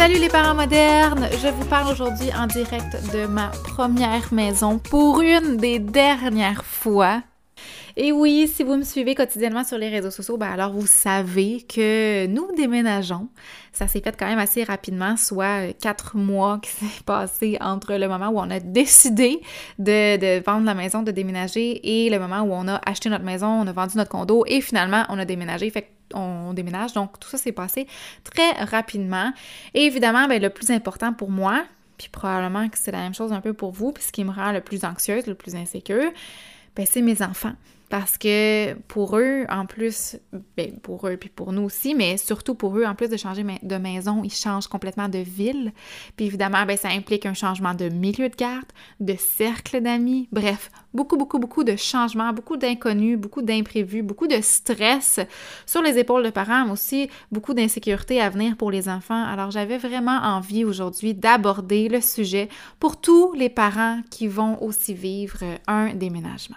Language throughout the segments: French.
Salut les parents modernes! Je vous parle aujourd'hui en direct de ma première maison pour une des dernières fois. Et oui, si vous me suivez quotidiennement sur les réseaux sociaux, ben alors vous savez que nous déménageons. Ça s'est fait quand même assez rapidement, soit quatre mois qui s'est passé entre le moment où on a décidé de, vendre la maison, de déménager, et le moment où on a acheté notre maison, on a vendu notre condo, et finalement on a déménagé. On déménage. Donc, tout ça s'est passé très rapidement. Et évidemment, ben, le plus important pour moi, puis probablement que c'est la même chose un peu pour vous, puis ce qui me rend le plus anxieuse, le plus insécure, ben, c'est mes enfants. Parce que pour eux, en plus, ben pour eux puis pour nous aussi, mais surtout pour eux, en plus de changer de maison, ils changent complètement de ville. Puis évidemment, ben ça implique un changement de milieu de garde, de cercle d'amis, bref, beaucoup, beaucoup, beaucoup de changements, beaucoup d'inconnus, beaucoup d'imprévus, beaucoup de stress sur les épaules de parents, mais aussi beaucoup d'insécurité à venir pour les enfants. Alors j'avais vraiment envie aujourd'hui d'aborder le sujet pour tous les parents qui vont aussi vivre un déménagement.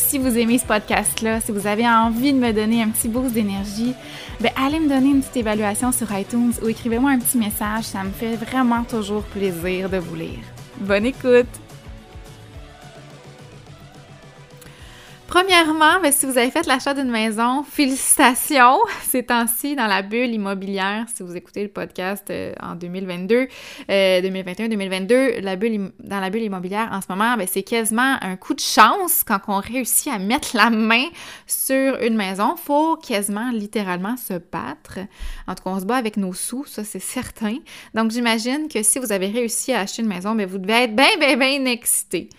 si vous aimez ce podcast-là, si vous avez envie de me donner un petit boost d'énergie, ben allez me donner une petite évaluation sur iTunes ou écrivez-moi un petit message, ça me fait vraiment toujours plaisir de vous lire. Bonne écoute! Premièrement, ben, si vous avez fait l'achat d'une maison, félicitations! Ces temps-ci, dans la bulle immobilière, si vous écoutez le podcast euh, en 2022, 2021-2022, euh, la bulle, dans la bulle immobilière en ce moment, ben, c'est quasiment un coup de chance quand on réussit à mettre la main sur une maison. Faut quasiment, littéralement, se battre. En tout cas, on se bat avec nos sous, ça c'est certain. Donc, j'imagine que si vous avez réussi à acheter une maison, ben, vous devez être bien, bien, bien excité.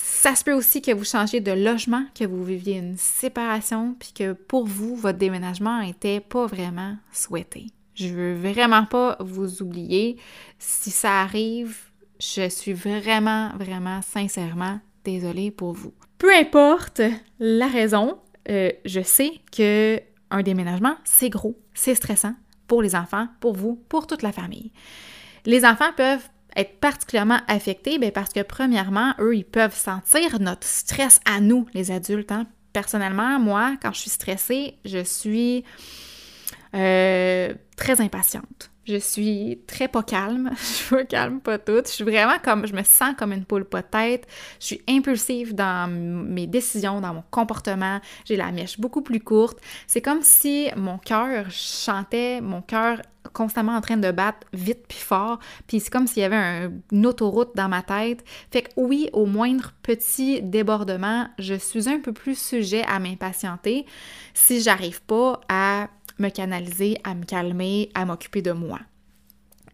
Ça se peut aussi que vous changiez de logement, que vous viviez une séparation, puis que pour vous, votre déménagement n'était pas vraiment souhaité. Je veux vraiment pas vous oublier. Si ça arrive, je suis vraiment, vraiment, sincèrement désolée pour vous. Peu importe la raison, euh, je sais que un déménagement, c'est gros, c'est stressant pour les enfants, pour vous, pour toute la famille. Les enfants peuvent être particulièrement affectés? Bien parce que premièrement, eux, ils peuvent sentir notre stress à nous, les adultes. Hein. Personnellement, moi, quand je suis stressée, je suis euh, très impatiente. Je suis très pas calme. Je me calme pas toute. Je suis vraiment comme, je me sens comme une poule pas tête. Je suis impulsive dans mes décisions, dans mon comportement. J'ai la mèche beaucoup plus courte. C'est comme si mon cœur chantait, mon cœur constamment en train de battre vite puis fort, puis c'est comme s'il y avait un, une autoroute dans ma tête. Fait que oui, au moindre petit débordement, je suis un peu plus sujet à m'impatienter si j'arrive pas à me canaliser, à me calmer, à m'occuper de moi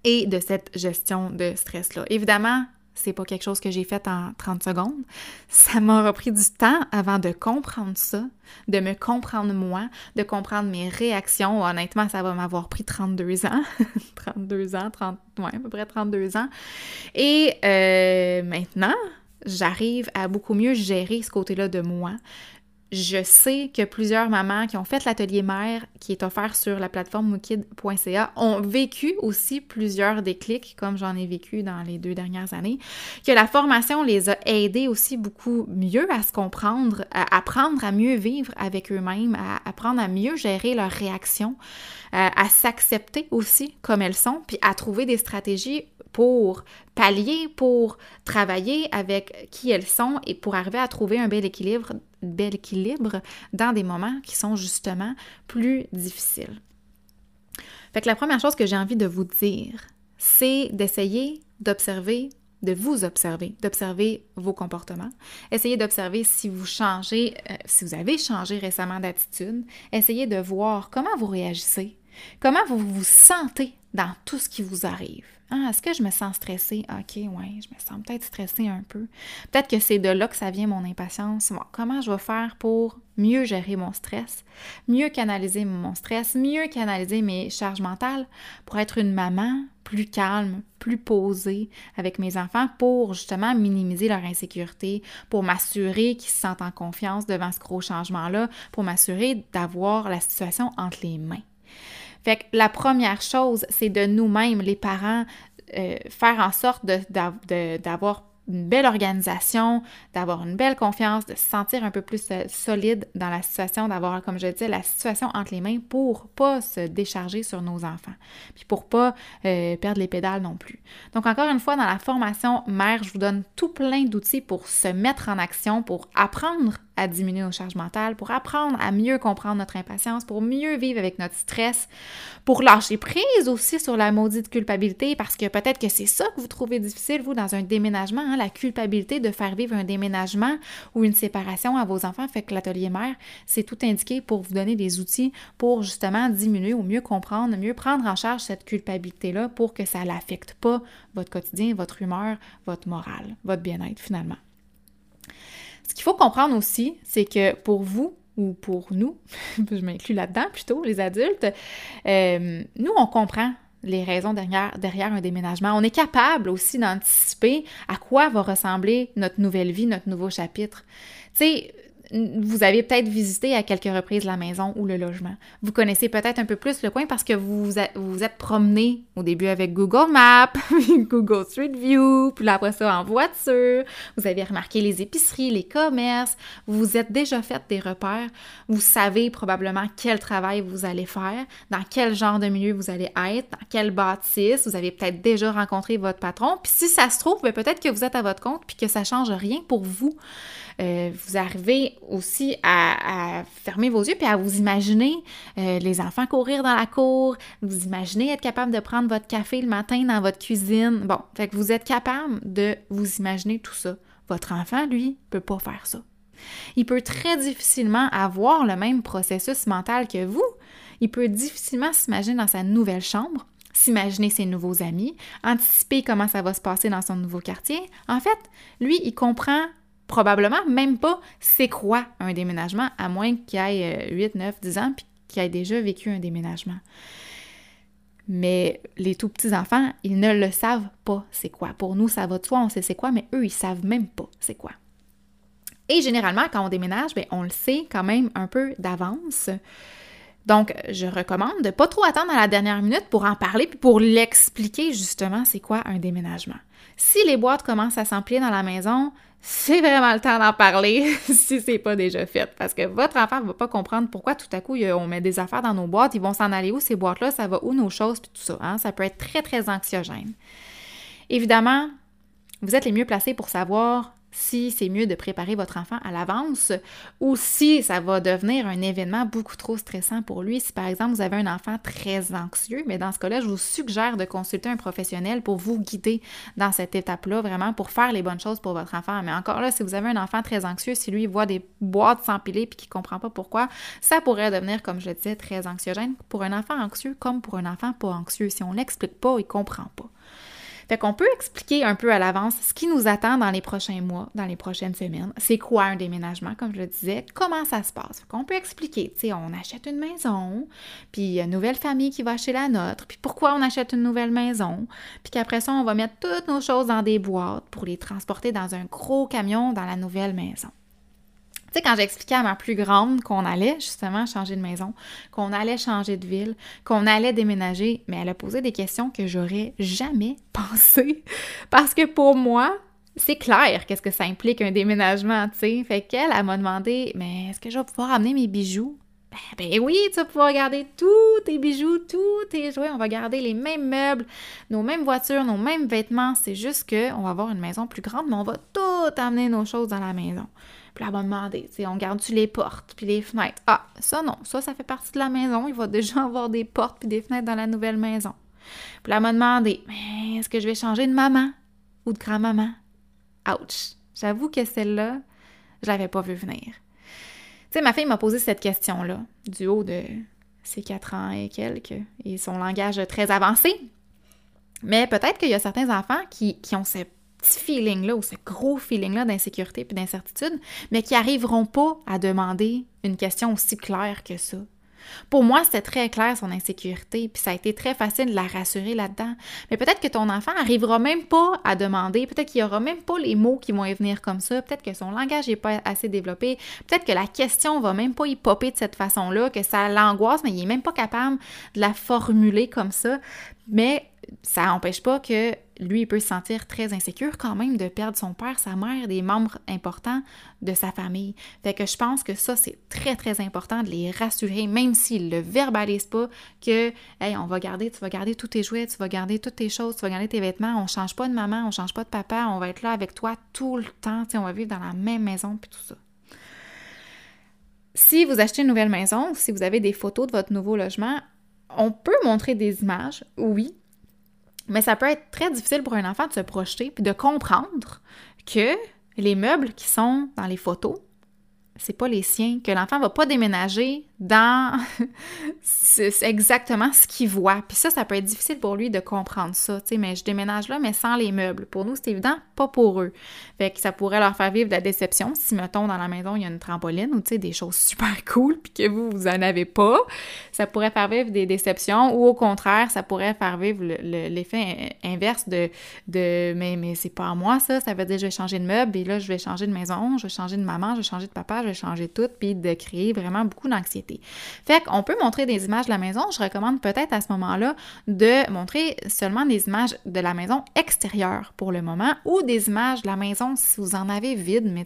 et de cette gestion de stress-là. Évidemment, c'est pas quelque chose que j'ai fait en 30 secondes. Ça m'a repris du temps avant de comprendre ça, de me comprendre moi, de comprendre mes réactions. Honnêtement, ça va m'avoir pris 32 ans. 32 ans, 30, ouais, à peu près 32 ans. Et euh, maintenant, j'arrive à beaucoup mieux gérer ce côté-là de moi je sais que plusieurs mamans qui ont fait l'atelier mère, qui est offert sur la plateforme mookid.ca, ont vécu aussi plusieurs déclics, comme j'en ai vécu dans les deux dernières années, que la formation les a aidés aussi beaucoup mieux à se comprendre, à apprendre à mieux vivre avec eux-mêmes, à apprendre à mieux gérer leurs réactions, à s'accepter aussi comme elles sont, puis à trouver des stratégies pour pallier, pour travailler avec qui elles sont et pour arriver à trouver un bel équilibre, bel équilibre dans des moments qui sont justement plus difficiles. Fait que la première chose que j'ai envie de vous dire, c'est d'essayer d'observer de vous observer, d'observer vos comportements. Essayez d'observer si vous changez, euh, si vous avez changé récemment d'attitude. Essayez de voir comment vous réagissez, comment vous vous sentez dans tout ce qui vous arrive. Ah, est-ce que je me sens stressée? OK, ouais, je me sens peut-être stressée un peu. Peut-être que c'est de là que ça vient mon impatience. comment je vais faire pour mieux gérer mon stress, mieux canaliser mon stress, mieux canaliser mes charges mentales pour être une maman plus calme, plus posée avec mes enfants pour justement minimiser leur insécurité, pour m'assurer qu'ils se sentent en confiance devant ce gros changement-là, pour m'assurer d'avoir la situation entre les mains. Fait que la première chose, c'est de nous-mêmes, les parents, euh, faire en sorte d'avoir une belle organisation, d'avoir une belle confiance, de se sentir un peu plus euh, solide dans la situation, d'avoir, comme je disais, la situation entre les mains pour pas se décharger sur nos enfants, puis pour pas euh, perdre les pédales non plus. Donc encore une fois, dans la formation mère, je vous donne tout plein d'outils pour se mettre en action, pour apprendre à diminuer nos charges mentales, pour apprendre à mieux comprendre notre impatience, pour mieux vivre avec notre stress, pour lâcher prise aussi sur la maudite culpabilité, parce que peut-être que c'est ça que vous trouvez difficile, vous, dans un déménagement, hein, la culpabilité de faire vivre un déménagement ou une séparation à vos enfants, fait que l'atelier mère, c'est tout indiqué pour vous donner des outils pour justement diminuer ou mieux comprendre, mieux prendre en charge cette culpabilité-là pour que ça n'affecte pas votre quotidien, votre humeur, votre morale, votre bien-être finalement. Ce qu'il faut comprendre aussi, c'est que pour vous, ou pour nous, je m'inclus là-dedans plutôt, les adultes, euh, nous, on comprend les raisons derrière, derrière un déménagement. On est capable aussi d'anticiper à quoi va ressembler notre nouvelle vie, notre nouveau chapitre. Tu sais, vous avez peut-être visité à quelques reprises la maison ou le logement. Vous connaissez peut-être un peu plus le coin parce que vous vous êtes promené au début avec Google Maps, Google Street View, puis après ça en voiture. Vous avez remarqué les épiceries, les commerces. Vous vous êtes déjà fait des repères. Vous savez probablement quel travail vous allez faire, dans quel genre de milieu vous allez être, dans quelle bâtisse. Vous avez peut-être déjà rencontré votre patron. Puis si ça se trouve, ben, peut-être que vous êtes à votre compte puis que ça change rien pour vous. Euh, vous arrivez aussi à, fermer vos yeux puis à vous imaginer euh, les enfants courir dans la cour, vous imaginez être capable de prendre votre café le matin dans votre cuisine. Bon, fait que vous êtes capable de vous imaginer tout ça. Votre enfant, lui, peut pas faire ça. Il peut très difficilement avoir le même processus mental que vous. Il peut difficilement s'imaginer dans sa nouvelle chambre, s'imaginer ses nouveaux amis, anticiper comment ça va se passer dans son nouveau quartier. En fait, lui, il comprend probablement même pas c'est quoi un déménagement, à moins qu'il ait 8, 9, 10 ans puis qu'il ait déjà vécu un déménagement. Mais les tout petits enfants, ils ne le savent pas c'est quoi. Pour nous, ça va de soi, on sait c'est quoi, mais eux, ils savent même pas c'est quoi. Et généralement, quand on déménage, bien, on le sait quand même un peu d'avance. Donc, je recommande de pas trop attendre à la dernière minute pour en parler puis pour l'expliquer justement c'est quoi un déménagement. Si les boîtes commencent à s'emplir dans la maison, c'est vraiment le temps d'en parler si c'est pas déjà fait. Parce que votre enfant ne va pas comprendre pourquoi tout à coup on met des affaires dans nos boîtes, ils vont s'en aller où ces boîtes-là, ça va où nos choses, puis tout ça. Hein? Ça peut être très, très anxiogène. Évidemment, vous êtes les mieux placés pour savoir si c'est mieux de préparer votre enfant à l'avance ou si ça va devenir un événement beaucoup trop stressant pour lui. Si par exemple vous avez un enfant très anxieux, mais dans ce cas-là, je vous suggère de consulter un professionnel pour vous guider dans cette étape-là, vraiment pour faire les bonnes choses pour votre enfant. Mais encore là, si vous avez un enfant très anxieux, si lui voit des boîtes s'empiler puis qu'il comprend pas pourquoi, ça pourrait devenir, comme je le disais, très anxiogène pour un enfant anxieux comme pour un enfant pas anxieux. Si on l'explique pas, il comprend pas. Fait qu'on peut expliquer un peu à l'avance ce qui nous attend dans les prochains mois, dans les prochaines semaines. C'est quoi un déménagement, comme je le disais, comment ça se passe? Fait qu'on peut expliquer, tu sais, on achète une maison, puis une nouvelle famille qui va acheter la nôtre, puis pourquoi on achète une nouvelle maison, puis qu'après ça, on va mettre toutes nos choses dans des boîtes pour les transporter dans un gros camion dans la nouvelle maison. Tu sais, quand j'expliquais à ma plus grande qu'on allait justement changer de maison, qu'on allait changer de ville, qu'on allait déménager, mais elle a posé des questions que j'aurais jamais pensé. Parce que pour moi, c'est clair qu'est-ce que ça implique un déménagement, tu sais. Fait qu'elle, elle, m'a demandé, mais est-ce que je vais pouvoir amener mes bijoux? Ben, ben, oui, tu vas pouvoir garder tous tes bijoux, tous tes jouets. On va garder les mêmes meubles, nos mêmes voitures, nos mêmes vêtements. C'est juste qu'on va avoir une maison plus grande, mais on va tout amener nos choses dans la maison. Puis là, elle tu sais, on garde-tu les portes puis les fenêtres? Ah, ça non, ça, ça fait partie de la maison. Il va déjà avoir des portes puis des fenêtres dans la nouvelle maison. Puis elle m'a demandé, mais est-ce que je vais changer de maman ou de grand-maman? Ouch! J'avoue que celle-là, je l'avais pas vu venir. Tu sais, ma fille m'a posé cette question-là, du haut de ses quatre ans et quelques, et son langage très avancé. Mais peut-être qu'il y a certains enfants qui, qui ont ce petit feeling-là ou ce gros feeling-là d'insécurité et d'incertitude, mais qui n'arriveront pas à demander une question aussi claire que ça. Pour moi, c'était très clair son insécurité, puis ça a été très facile de la rassurer là-dedans. Mais peut-être que ton enfant n'arrivera même pas à demander, peut-être qu'il n'y aura même pas les mots qui vont y venir comme ça, peut-être que son langage n'est pas assez développé, peut-être que la question va même pas y popper de cette façon-là, que ça l'angoisse, mais il n'est même pas capable de la formuler comme ça. Mais ça n'empêche pas que lui, il peut se sentir très insécure quand même de perdre son père, sa mère, des membres importants de sa famille. Fait que je pense que ça, c'est très, très important de les rassurer, même s'ils ne le verbalisent pas, que, hey, on va garder, tu vas garder tous tes jouets, tu vas garder toutes tes choses, tu vas garder tes vêtements, on change pas de maman, on change pas de papa, on va être là avec toi tout le temps, on va vivre dans la même maison, puis tout ça. Si vous achetez une nouvelle maison, si vous avez des photos de votre nouveau logement, on peut montrer des images, oui, mais ça peut être très difficile pour un enfant de se projeter puis de comprendre que les meubles qui sont dans les photos, c'est pas les siens, que l'enfant va pas déménager dans c'est exactement ce qu'il voit. Puis ça, ça peut être difficile pour lui de comprendre ça, tu sais, mais je déménage là, mais sans les meubles. Pour nous, c'est évident, pas pour eux. Fait que ça pourrait leur faire vivre de la déception si, mettons, dans la maison, il y a une trampoline ou, tu sais, des choses super cool, puis que vous, vous en avez pas. Ça pourrait faire vivre des déceptions ou, au contraire, ça pourrait faire vivre l'effet inverse de, de mais, mais c'est pas à moi, ça. Ça veut dire je vais changer de meuble, et là, je vais changer de maison, je vais changer de maman, je vais changer de papa, je vais changer tout, puis de créer vraiment beaucoup d'anxiété. Fait qu'on peut montrer des images de la maison. Je recommande peut-être à ce moment-là de montrer seulement des images de la maison extérieure pour le moment ou des images de la maison si vous en avez vide, mais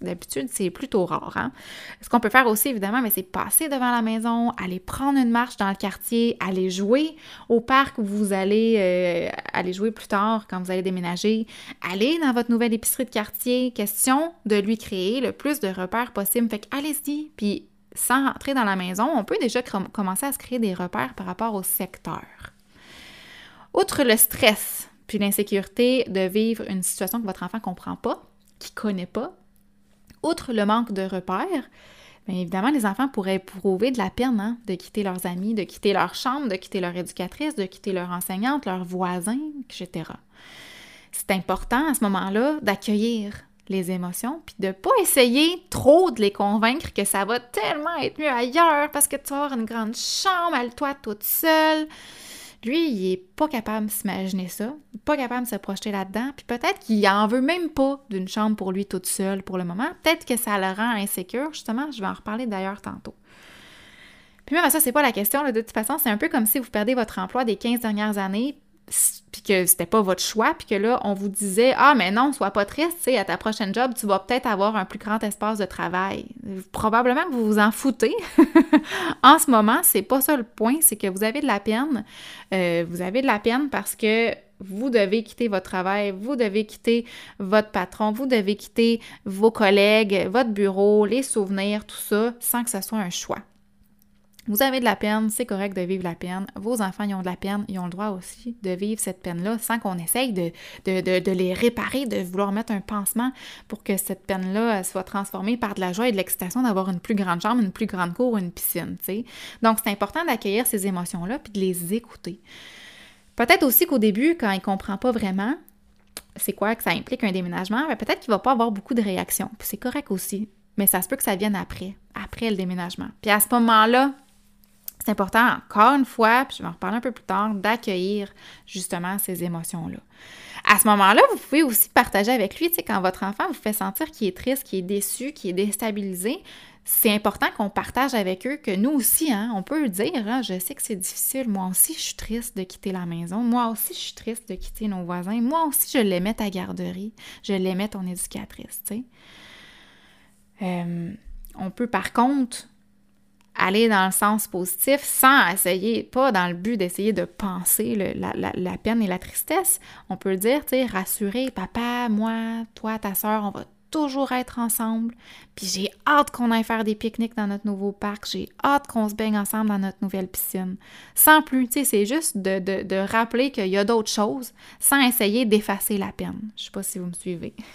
d'habitude, c'est plutôt rare. Hein? Ce qu'on peut faire aussi, évidemment, c'est passer devant la maison, aller prendre une marche dans le quartier, aller jouer au parc où vous allez euh, aller jouer plus tard quand vous allez déménager, aller dans votre nouvelle épicerie de quartier. Question de lui créer le plus de repères possible. Fait allez-y, puis sans rentrer dans la maison, on peut déjà commencer à se créer des repères par rapport au secteur. Outre le stress puis l'insécurité de vivre une situation que votre enfant ne comprend pas, qui ne connaît pas, outre le manque de repères, bien évidemment, les enfants pourraient éprouver de la peine hein, de quitter leurs amis, de quitter leur chambre, de quitter leur éducatrice, de quitter leur enseignante, leurs voisins, etc. C'est important à ce moment-là d'accueillir les émotions, puis de pas essayer trop de les convaincre que ça va tellement être mieux ailleurs parce que tu vas avoir une grande chambre à toi toute seule. Lui, il est pas capable de s'imaginer ça, pas capable de se projeter là-dedans, puis peut-être qu'il en veut même pas d'une chambre pour lui toute seule pour le moment. Peut-être que ça le rend insécure, justement, je vais en reparler d'ailleurs tantôt. Puis même à ça, c'est pas la question, de toute façon, c'est un peu comme si vous perdez votre emploi des 15 dernières années, puis que c'était pas votre choix, puis que là, on vous disait Ah, mais non, sois pas triste, tu sais, à ta prochaine job, tu vas peut-être avoir un plus grand espace de travail. Probablement vous vous en foutez. en ce moment, c'est pas ça le point, c'est que vous avez de la peine. Euh, vous avez de la peine parce que vous devez quitter votre travail, vous devez quitter votre patron, vous devez quitter vos collègues, votre bureau, les souvenirs, tout ça, sans que ce soit un choix. Vous avez de la peine, c'est correct de vivre la peine. Vos enfants, ils ont de la peine, ils ont le droit aussi de vivre cette peine-là sans qu'on essaye de, de, les réparer, de vouloir mettre un pansement pour que cette peine-là soit transformée par de la joie et de l'excitation d'avoir une plus grande chambre, une plus grande cour, une piscine. Donc, c'est important d'accueillir ces émotions-là puis de les écouter. Peut-être aussi qu'au début, quand il ne comprend pas vraiment, c'est quoi que ça implique un déménagement, ben, peut-être qu'il ne va pas avoir beaucoup de réactions. C'est correct aussi. Mais ça se peut que ça vienne après, après le déménagement. Puis à ce moment-là, c'est important, encore une fois, puis je vais en reparler un peu plus tard, d'accueillir justement ces émotions-là. À ce moment-là, vous pouvez aussi partager avec lui, tu sais, quand votre enfant vous fait sentir qu'il est triste, qu'il est déçu, qu'il est déstabilisé, c'est important qu'on partage avec eux que nous aussi, hein, on peut dire, hein, je sais que c'est difficile, moi aussi je suis triste de quitter la maison, moi aussi je suis triste de quitter nos voisins, moi aussi je l'aimais ta garderie, je l'aimais ton éducatrice, tu. Euh, on peut par contre aller dans le sens positif sans essayer, pas dans le but d'essayer de penser la, peine et la tristesse. On peut dire, tu sais, rassurer papa, moi, toi, ta soeur, on va toujours être ensemble. Puis j'ai hâte qu'on aille faire des pique-niques dans notre nouveau parc. J'ai hâte qu'on se baigne ensemble dans notre nouvelle piscine. Sans plus, tu sais, c'est juste de, de rappeler qu'il y a d'autres choses sans essayer d'effacer la peine. Je sais pas si vous me suivez.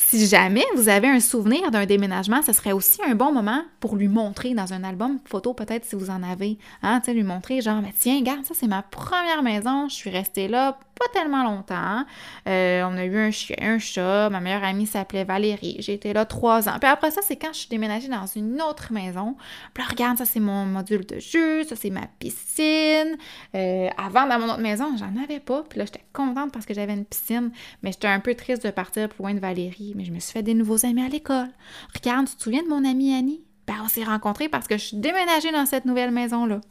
Si jamais vous avez un souvenir d'un déménagement, ce serait aussi un bon moment pour lui montrer dans un album photo, peut-être si vous en avez, hein, lui montrer genre, tiens, regarde, ça c'est ma première maison, je suis restée là pas tellement longtemps. Euh, on a eu un chien, un chat. Ma meilleure amie s'appelait Valérie. J'ai été là trois ans. Puis après ça, c'est quand je suis déménagée dans une autre maison. Puis là, regarde, ça c'est mon module de jeu, ça c'est ma piscine. Euh, avant, dans mon autre maison, j'en avais pas. Puis là, j'étais contente parce que j'avais une piscine. Mais j'étais un peu triste de partir plus loin de Valérie. Mais je me suis fait des nouveaux amis à l'école. Regarde, tu te souviens de mon amie Annie? ben, on s'est rencontrés parce que je suis déménagée dans cette nouvelle maison-là.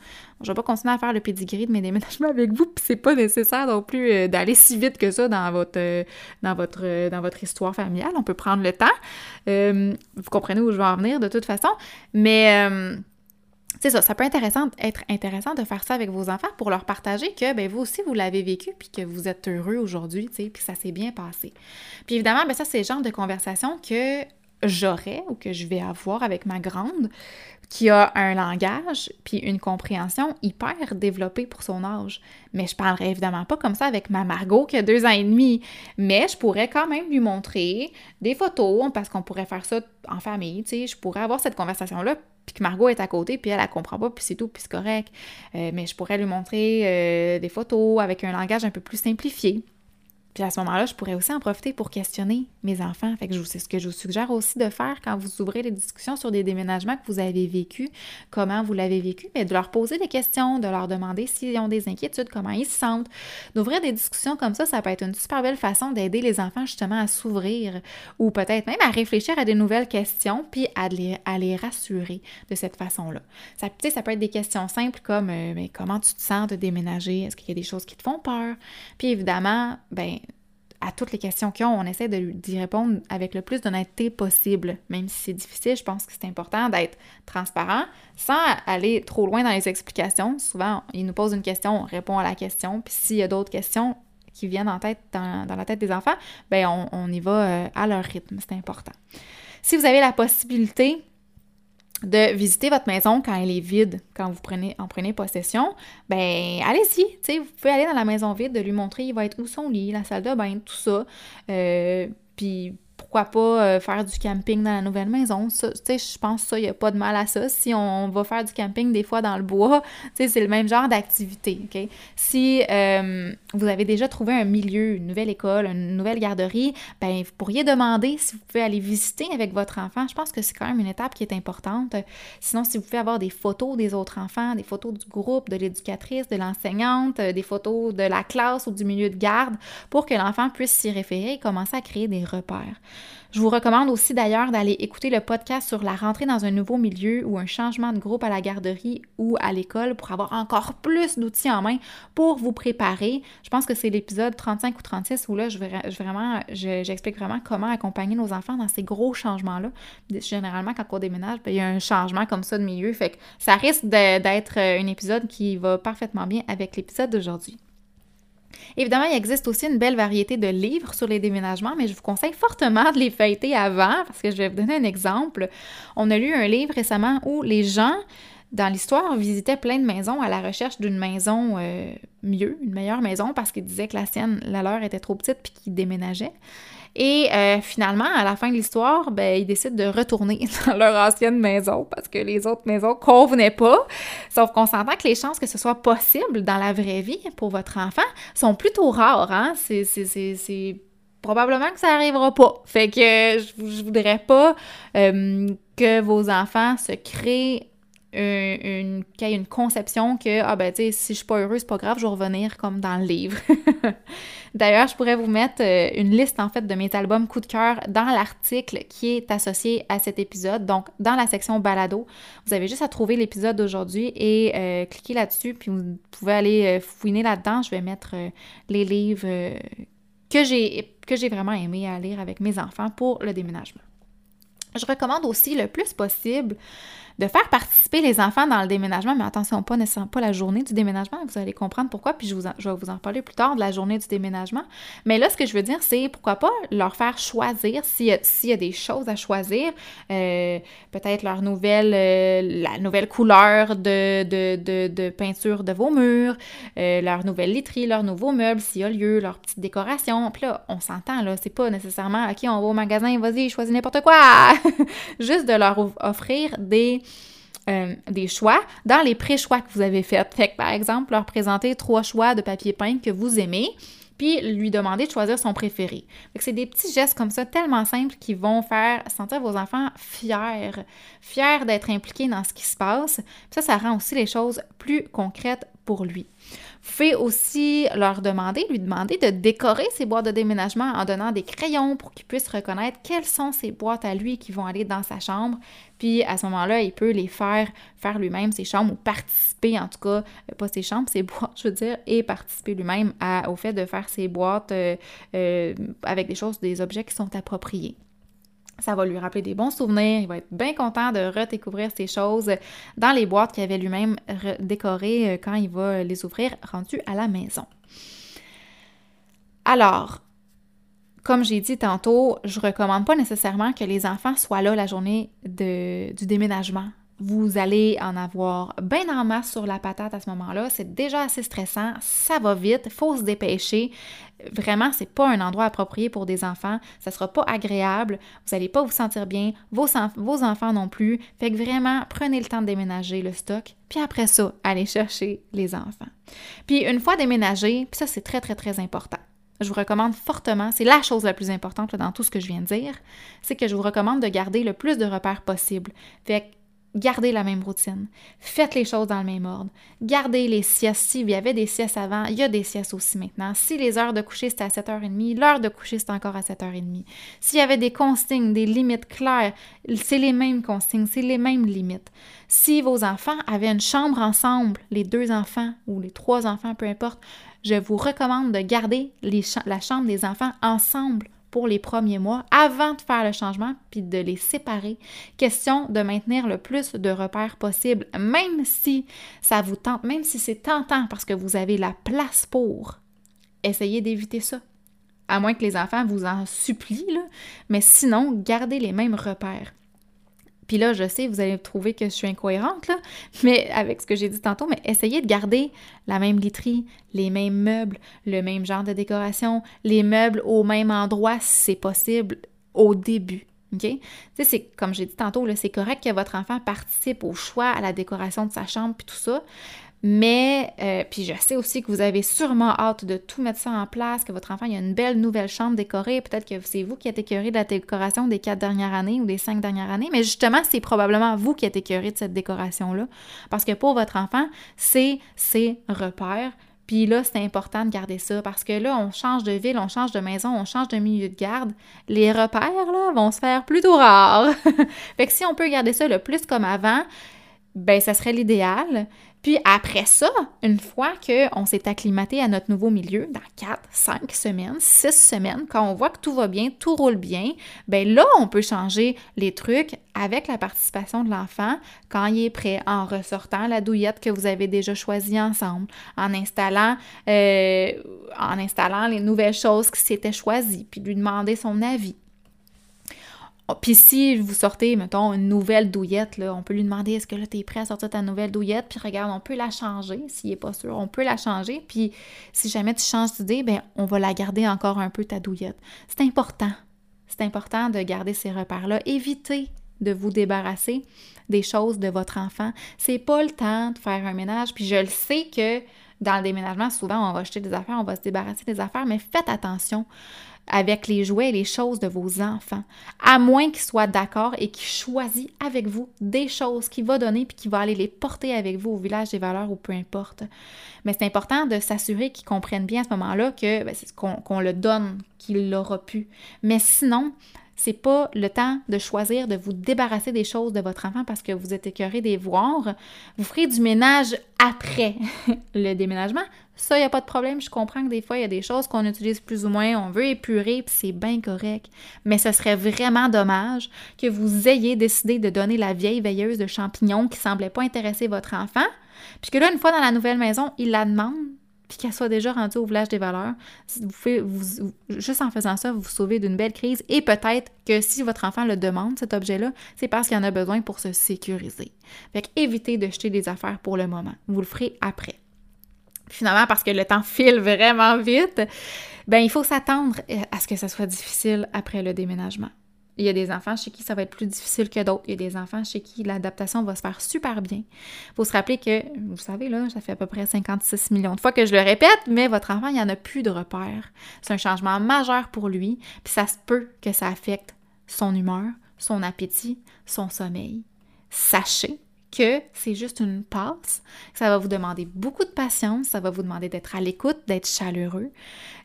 Je vais pas continuer à faire le pedigree de mes déménagements avec vous, puis c'est pas nécessaire non plus euh, d'aller si vite que ça dans votre, euh, dans votre, euh, dans votre histoire familiale. On peut prendre le temps. vous comprenez où je veux en venir de toute façon. Mais c'est ça, ça peut être intéressant de faire ça avec vos enfants pour leur partager que ben, vous aussi, vous l'avez vécu puis que vous êtes heureux aujourd'hui, puis que ça s'est bien passé. Puis évidemment, ben, ça, c'est le genre de conversation que j'aurai ou que je vais avoir avec ma grande qui a un langage puis une compréhension hyper développée pour son âge. Mais je parlerai évidemment pas comme ça avec ma Margot qui a deux ans et demi. Mais je pourrais quand même lui montrer des photos parce qu'on pourrait faire ça en famille, tu sais. Je pourrais avoir cette conversation-là puis que Margot est à côté, puis elle, elle comprend pas, puis c'est tout, puis c'est correct. Euh, mais je pourrais lui montrer euh, des photos avec un langage un peu plus simplifié. Puis à ce moment-là, je pourrais aussi en profiter pour questionner mes enfants. Fait que c'est ce que je vous suggère aussi de faire quand vous ouvrez les discussions sur des déménagements que vous avez vécu, comment vous l'avez vécu, mais de leur poser des questions, de leur demander s'ils ont des inquiétudes, comment ils se sentent. D'ouvrir des discussions comme ça, ça peut être une super belle façon d'aider les enfants justement à s'ouvrir ou peut-être même à réfléchir à des nouvelles questions puis à les, à les rassurer de cette façon-là. Ça, ça peut être des questions simples comme euh, mais comment tu te sens de déménager? Est-ce qu'il y a des choses qui te font peur? Puis évidemment, ben à toutes les questions qu'ils ont, on essaie d'y répondre avec le plus d'honnêteté possible. Même si c'est difficile, je pense que c'est important d'être transparent sans aller trop loin dans les explications. Souvent, ils nous posent une question, on répond à la question, puis s'il y a d'autres questions qui viennent en tête, dans, la tête des enfants, ben on, on y va euh, à leur rythme, c'est important. Si vous avez la possibilité, de visiter votre maison quand elle est vide, quand vous prenez, en prenez possession, ben allez-y, tu vous pouvez aller dans la maison vide, de lui montrer il va être où son lit, la salle de bain, tout ça. Euh, puis pourquoi pas euh, faire du camping dans la nouvelle maison. Je pense que ça, il n'y a pas de mal à ça. Si on va faire du camping des fois dans le bois, c'est le même genre d'activité? Si euh, vous avez déjà trouvé un milieu, une nouvelle école, une nouvelle garderie, ben vous pourriez demander si vous pouvez aller visiter avec votre enfant. Je pense que c'est quand même une étape qui est importante. Sinon, si vous pouvez avoir des photos des autres enfants, des photos du groupe, de l'éducatrice, de l'enseignante, des photos de la classe ou du milieu de garde, pour que l'enfant puisse s'y référer et commencer à créer des repères. Je vous recommande aussi d'ailleurs d'aller écouter le podcast sur la rentrée dans un nouveau milieu ou un changement de groupe à la garderie ou à l'école pour avoir encore plus d'outils en main pour vous préparer. Je pense que c'est l'épisode 35 ou 36 où là, je, vraiment, j'explique vraiment comment accompagner nos enfants dans ces gros changements-là. Généralement, quand on déménage, ben, il y a un changement comme ça de milieu. Fait que ça risque d'être un épisode qui va parfaitement bien avec l'épisode d'aujourd'hui. Évidemment, il existe aussi une belle variété de livres sur les déménagements, mais je vous conseille fortement de les feuilleter avant parce que je vais vous donner un exemple. On a lu un livre récemment où les gens dans l'histoire visitaient plein de maisons à la recherche d'une maison euh, mieux, une meilleure maison parce qu'ils disaient que la sienne, la leur était trop petite puis qu'ils déménageaient. Et euh, finalement, à la fin de l'histoire, ben, ils décident de retourner dans leur ancienne maison parce que les autres maisons convenaient pas. Sauf qu'on s'entend que les chances que ce soit possible dans la vraie vie pour votre enfant sont plutôt rares. Hein? C'est probablement que ça n'arrivera pas. Fait que je, je voudrais pas euh, que vos enfants se créent une, qu'il y ait une conception que, ah ben, tu sais, si je suis pas heureuse, c'est pas grave, je vais revenir comme dans le livre. D'ailleurs, je pourrais vous mettre euh, une liste, en fait, de mes albums coup de cœur dans l'article qui est associé à cet épisode. Donc, dans la section balado, vous avez juste à trouver l'épisode d'aujourd'hui et euh, cliquer là-dessus, puis vous pouvez aller euh, fouiner là-dedans. Je vais mettre les livres que j'ai que j'ai vraiment aimé à lire avec mes enfants pour le déménagement. Je recommande aussi le plus possible de faire participer les enfants dans le déménagement, mais attention, pas nécessairement pas la journée du déménagement, vous allez comprendre pourquoi, puis je, vous je vais vous en parler plus tard de la journée du déménagement. Mais là, ce que je veux dire, c'est pourquoi pas leur faire choisir, s'il y, a des choses à choisir, euh, peut-être leur nouvelle, euh, la nouvelle couleur de, de, de, peinture de vos murs, euh, leur nouvelle literie, leur nouveau meuble, s'il y a lieu, leur petite décoration. Puis là, on s'entend, là, c'est pas nécessairement, OK, on va au magasin, vas-y, choisis n'importe quoi! Juste de leur offrir des euh, des choix dans les pré-choix que vous avez faits. Fait par exemple, leur présenter trois choix de papier peint que vous aimez, puis lui demander de choisir son préféré. c'est des petits gestes comme ça tellement simples qui vont faire sentir vos enfants fiers, fiers d'être impliqués dans ce qui se passe. ça, ça rend aussi les choses plus concrètes lui. Fais aussi leur demander, lui demander de décorer ses boîtes de déménagement en donnant des crayons pour qu'il puisse reconnaître quelles sont ses boîtes à lui qui vont aller dans sa chambre. Puis à ce moment-là, il peut les faire faire lui-même ses chambres ou participer, en tout cas, euh, pas ses chambres, ses boîtes, je veux dire, et participer lui-même au fait de faire ses boîtes euh, euh, avec des choses, des objets qui sont appropriés. Ça va lui rappeler des bons souvenirs. Il va être bien content de redécouvrir ces choses dans les boîtes qu'il avait lui-même décorées euh, quand il va les ouvrir rendues à la maison. Alors, comme j'ai dit tantôt, je recommande pas nécessairement que les enfants soient là la journée du déménagement vous allez en avoir bien en masse sur la patate à ce moment-là. C'est déjà assez stressant, ça va vite, faut se dépêcher. Vraiment, c'est pas un endroit approprié pour des enfants. Ça sera pas agréable. Vous n'allez pas vous sentir bien. Vos, vos enfants non plus. Fait que vraiment, prenez le temps de déménager le stock. Puis après ça, allez chercher les enfants. Puis une fois déménagé, puis ça, c'est très, très, très important. Je vous recommande fortement, c'est la chose la plus importante dans tout ce que je viens de dire, c'est que je vous recommande de garder le plus de repères possible. Fait que Gardez la même routine. Faites les choses dans le même ordre. Gardez les siestes. S'il y avait des siestes avant, il y a des siestes aussi maintenant. Si les heures de coucher c'était à 7h30, l'heure de coucher c'est encore à 7h30. S'il y avait des consignes, des limites claires, c'est les mêmes consignes, c'est les mêmes limites. Si vos enfants avaient une chambre ensemble, les deux enfants ou les trois enfants, peu importe, je vous recommande de garder la chambre des enfants ensemble pour les premiers mois avant de faire le changement puis de les séparer. Question de maintenir le plus de repères possible, même si ça vous tente, même si c'est tentant parce que vous avez la place pour. Essayez d'éviter ça. À moins que les enfants vous en supplient, mais sinon, gardez les mêmes repères. Puis là, je sais, vous allez trouver que je suis incohérente, là, mais avec ce que j'ai dit tantôt, mais essayez de garder la même literie, les mêmes meubles, le même genre de décoration, les meubles au même endroit si c'est possible au début. OK? C'est comme j'ai dit tantôt, c'est correct que votre enfant participe au choix, à la décoration de sa chambre, puis tout ça, mais, euh, puis je sais aussi que vous avez sûrement hâte de tout mettre ça en place, que votre enfant il a une belle nouvelle chambre décorée. Peut-être que c'est vous qui êtes écœuré de la décoration des quatre dernières années ou des cinq dernières années. Mais justement, c'est probablement vous qui êtes écœuré de cette décoration-là. Parce que pour votre enfant, c'est ses repères. Puis là, c'est important de garder ça parce que là, on change de ville, on change de maison, on change de milieu de garde. Les repères, là, vont se faire plutôt rares. fait que si on peut garder ça le plus comme avant, ben ça serait l'idéal. Puis après ça, une fois qu'on s'est acclimaté à notre nouveau milieu, dans 4, 5 semaines, 6 semaines, quand on voit que tout va bien, tout roule bien, ben là, on peut changer les trucs avec la participation de l'enfant quand il est prêt, en ressortant la douillette que vous avez déjà choisie ensemble, en installant, euh, en installant les nouvelles choses qui s'étaient choisies, puis lui demander son avis. Oh, puis si vous sortez, mettons, une nouvelle douillette, là, on peut lui demander est-ce que là, tu es prêt à sortir ta nouvelle douillette? Puis regarde, on peut la changer s'il n'est pas sûr. On peut la changer. Puis si jamais tu changes d'idée, ben on va la garder encore un peu, ta douillette. C'est important. C'est important de garder ces repères-là. Évitez de vous débarrasser des choses de votre enfant. C'est pas le temps de faire un ménage. Puis je le sais que dans le déménagement, souvent, on va acheter des affaires, on va se débarrasser des affaires, mais faites attention avec les jouets et les choses de vos enfants, à moins qu'ils soient d'accord et qu'ils choisissent avec vous des choses qu'il va donner puis qu'il va aller les porter avec vous au village des valeurs ou peu importe. Mais c'est important de s'assurer qu'ils comprennent bien à ce moment-là que ben, qu'on le donne, qu'il l'aura pu. Mais sinon, c'est pas le temps de choisir de vous débarrasser des choses de votre enfant parce que vous êtes écœuré des voir. Vous ferez du ménage après le déménagement. Ça, il n'y a pas de problème. Je comprends que des fois, il y a des choses qu'on utilise plus ou moins, on veut épurer, puis c'est bien correct. Mais ce serait vraiment dommage que vous ayez décidé de donner la vieille veilleuse de champignons qui semblait pas intéresser votre enfant, puis que là, une fois dans la nouvelle maison, il la demande, puis qu'elle soit déjà rendue au village des valeurs, vous juste en faisant ça, vous vous sauvez d'une belle crise. Et peut-être que si votre enfant le demande, cet objet-là, c'est parce qu'il en a besoin pour se sécuriser. Fait évitez de jeter des affaires pour le moment. Vous le ferez après. Finalement, parce que le temps file vraiment vite, ben il faut s'attendre à ce que ça soit difficile après le déménagement. Il y a des enfants chez qui ça va être plus difficile que d'autres. Il y a des enfants chez qui l'adaptation va se faire super bien. Il faut se rappeler que, vous savez, là, ça fait à peu près 56 millions de fois que je le répète, mais votre enfant, il n'y en a plus de repères. C'est un changement majeur pour lui, puis ça se peut que ça affecte son humeur, son appétit, son sommeil. Sachez que c'est juste une passe. Ça va vous demander beaucoup de patience, ça va vous demander d'être à l'écoute, d'être chaleureux.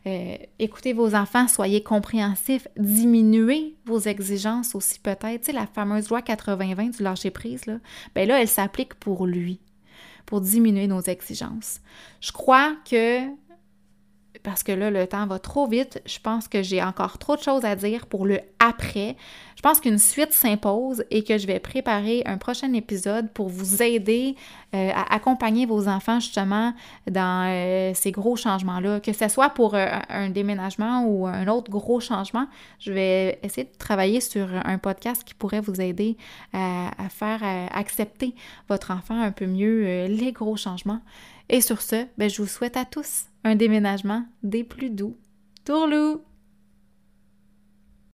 Euh, écoutez vos enfants, soyez compréhensifs, diminuez vos exigences aussi peut-être. Tu sais, la fameuse loi 80-20 du lâcher-prise, là, ben là, elle s'applique pour lui, pour diminuer nos exigences. Je crois que parce que là, le temps va trop vite. Je pense que j'ai encore trop de choses à dire pour le après. Je pense qu'une suite s'impose et que je vais préparer un prochain épisode pour vous aider euh, à accompagner vos enfants justement dans euh, ces gros changements-là. Que ce soit pour euh, un déménagement ou un autre gros changement, je vais essayer de travailler sur un podcast qui pourrait vous aider à, à faire accepter votre enfant un peu mieux les gros changements. Et sur ce, ben, je vous souhaite à tous un déménagement des plus doux. Tourlou!